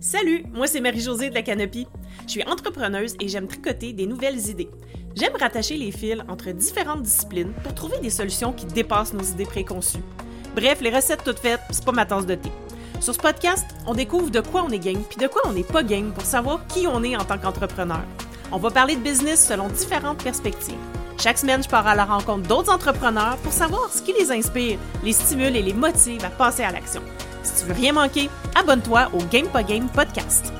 Salut, moi c'est Marie-Josée de la Canopie. Je suis entrepreneuse et j'aime tricoter des nouvelles idées. J'aime rattacher les fils entre différentes disciplines pour trouver des solutions qui dépassent nos idées préconçues. Bref, les recettes toutes faites, c'est pas ma tasse de thé. Sur ce podcast, on découvre de quoi on est game puis de quoi on n'est pas game pour savoir qui on est en tant qu'entrepreneur. On va parler de business selon différentes perspectives. Chaque semaine, je pars à la rencontre d'autres entrepreneurs pour savoir ce qui les inspire, les stimule et les motive à passer à l'action. Si tu veux rien manquer, abonne-toi au Game Game podcast.